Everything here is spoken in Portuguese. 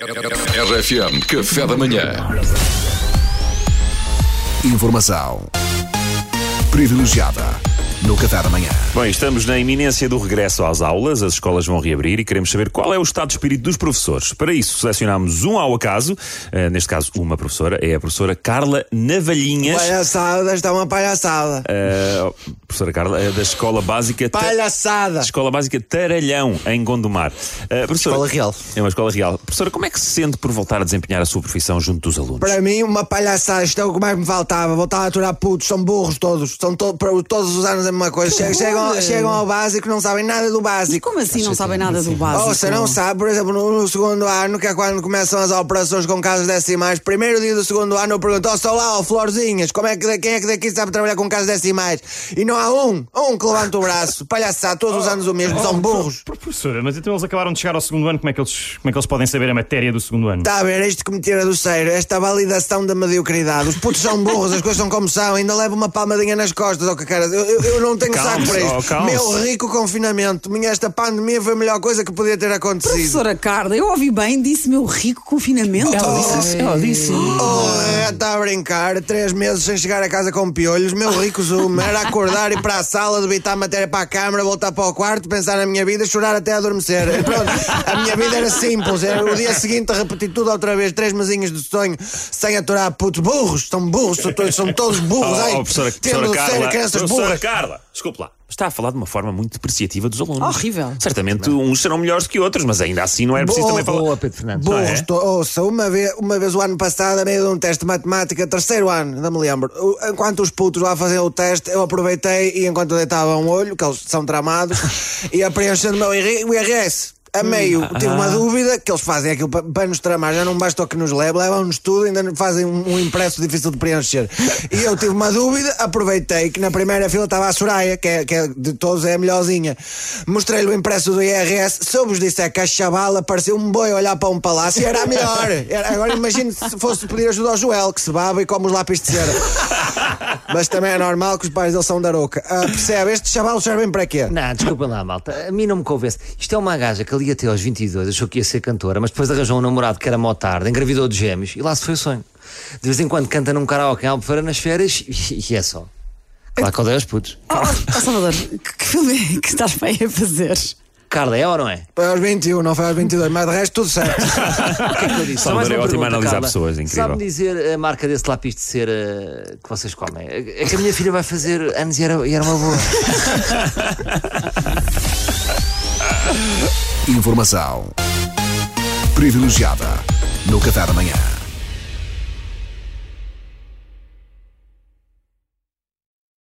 RFM Café da Manhã. Informação privilegiada no Café da Manhã. Bem, estamos na iminência do regresso às aulas, as escolas vão reabrir e queremos saber qual é o estado de espírito dos professores. Para isso, selecionámos um ao acaso, eh, neste caso uma professora, é a professora Carla Navalhinhas. Palhaçada, está uma palhaçada. Eh, professora Carla, é da Escola Básica Ta- Palhaçada. Escola Básica Taralhão, em Gondomar. Professora, Escola Real. É uma escola real. Professora, como é que se sente por voltar a desempenhar a sua profissão junto dos alunos? Para mim, uma palhaçada, isto é o que mais me faltava. Voltar a aturar putos, são burros todos. São to para todos os anos a mesma coisa. Chegam, chegam, chegam ao básico, não sabem nada do básico. Como assim não sabem nada do básico? Ou você não sabe, por exemplo, no, no segundo ano, que é quando começam as operações com casas decimais, primeiro dia do segundo ano eu pergunto, ó, sou lá, ó, Florzinhas, como é que, quem é que daqui sabe trabalhar com casas decimais? E não há um, um que levanta o braço. Palhaçada, todos os anos o mesmo, são burros. Professora, mas então eles acabaram de chegar ao segundo ano, como é que eles, como é que eles podem saber a matéria do segundo ano? Está a ver, é isto que me tira do sério, esta validação da mediocridade. Os putos são burros, as coisas são como são, ainda levo uma palmadinha nas costas, ó que cara. Eu, eu, eu não tenho saco para isto. calma-se. Meu rico confinamento, minha esta pandemia foi a melhor coisa que podia ter acontecido. Professora Carla, eu ouvi bem, disse meu rico confinamento. Ela disse. Oh, está a brincar, três meses sem chegar a casa com piolhos. Meu rico zoom era acordar, ir para a sala, debitar matéria para a câmara, voltar para o quarto, pensar na minha vida, chorar até adormecer. E Pronto, a minha vida era simples. Era o dia seguinte repetir tudo outra vez, três mesinhos de sonho, sem aturar putos burros. São burros, são todos, são todos burros. Oh, oh, professora, tendo professora ser Carla, crianças burras. Carla, desculpe lá. Está a falar de uma forma muito depreciativa dos alunos. Horrível. Certamente uns serão melhores que outros, mas ainda assim não é preciso também falar. Boa, Pedro Fernandes. Não é? Burros, to- ouça, uma vez, uma vez o ano passado, a meio de um teste de matemática, terceiro ano, não me lembro. Enquanto os putos lá faziam o teste, eu aproveitei e enquanto eu deitava um olho, que eles são tramados, ia preenchendo o meu IRS. A meio, tive uma dúvida que eles fazem aquilo pa- para nos tramar, já não basta o que nos leva, levam-nos tudo, ainda fazem um, um impresso difícil de preencher. E eu tive uma dúvida, aproveitei que na primeira fila estava a Soraya, que, é, que é de todos é a melhorzinha. Mostrei-lhe o impresso do IRS, se eu vos disser que a chavala parecia um boi a olhar para um palácio, era a melhor. Era- agora imagine se fosse pedir ajuda ao Joel, que se baba e come os lápis de cera. Mas também é normal que os pais dele são da roca. Ah, percebe? Estes chavalos servem para quê? Não, desculpa lá, malta. A mim não me convence. Isto é uma gaja que ali até aos 22 achou que ia ser cantora, mas depois arranjou um namorado que era motarda, engravidou de gêmeos e lá se foi o sonho. De vez em quando canta num karaoke em Albufeira nas férias e, é só. Claro que odeia os putos. Oh, oh, Salvador, que, que filme é que estás bem a fazer? Carla, é ou não é? Foi aos 21, não foi aos 22, mas de resto tudo certo. O que é que eu disse? Só Salvador mais uma é ótimo pergunta, analisar Carla. pessoas, incrível. Sabe-me dizer a marca desse lápis de cera que vocês comem? É que a minha filha vai fazer anos e era, e era uma boa. Informação privilegiada no Café da Manhã.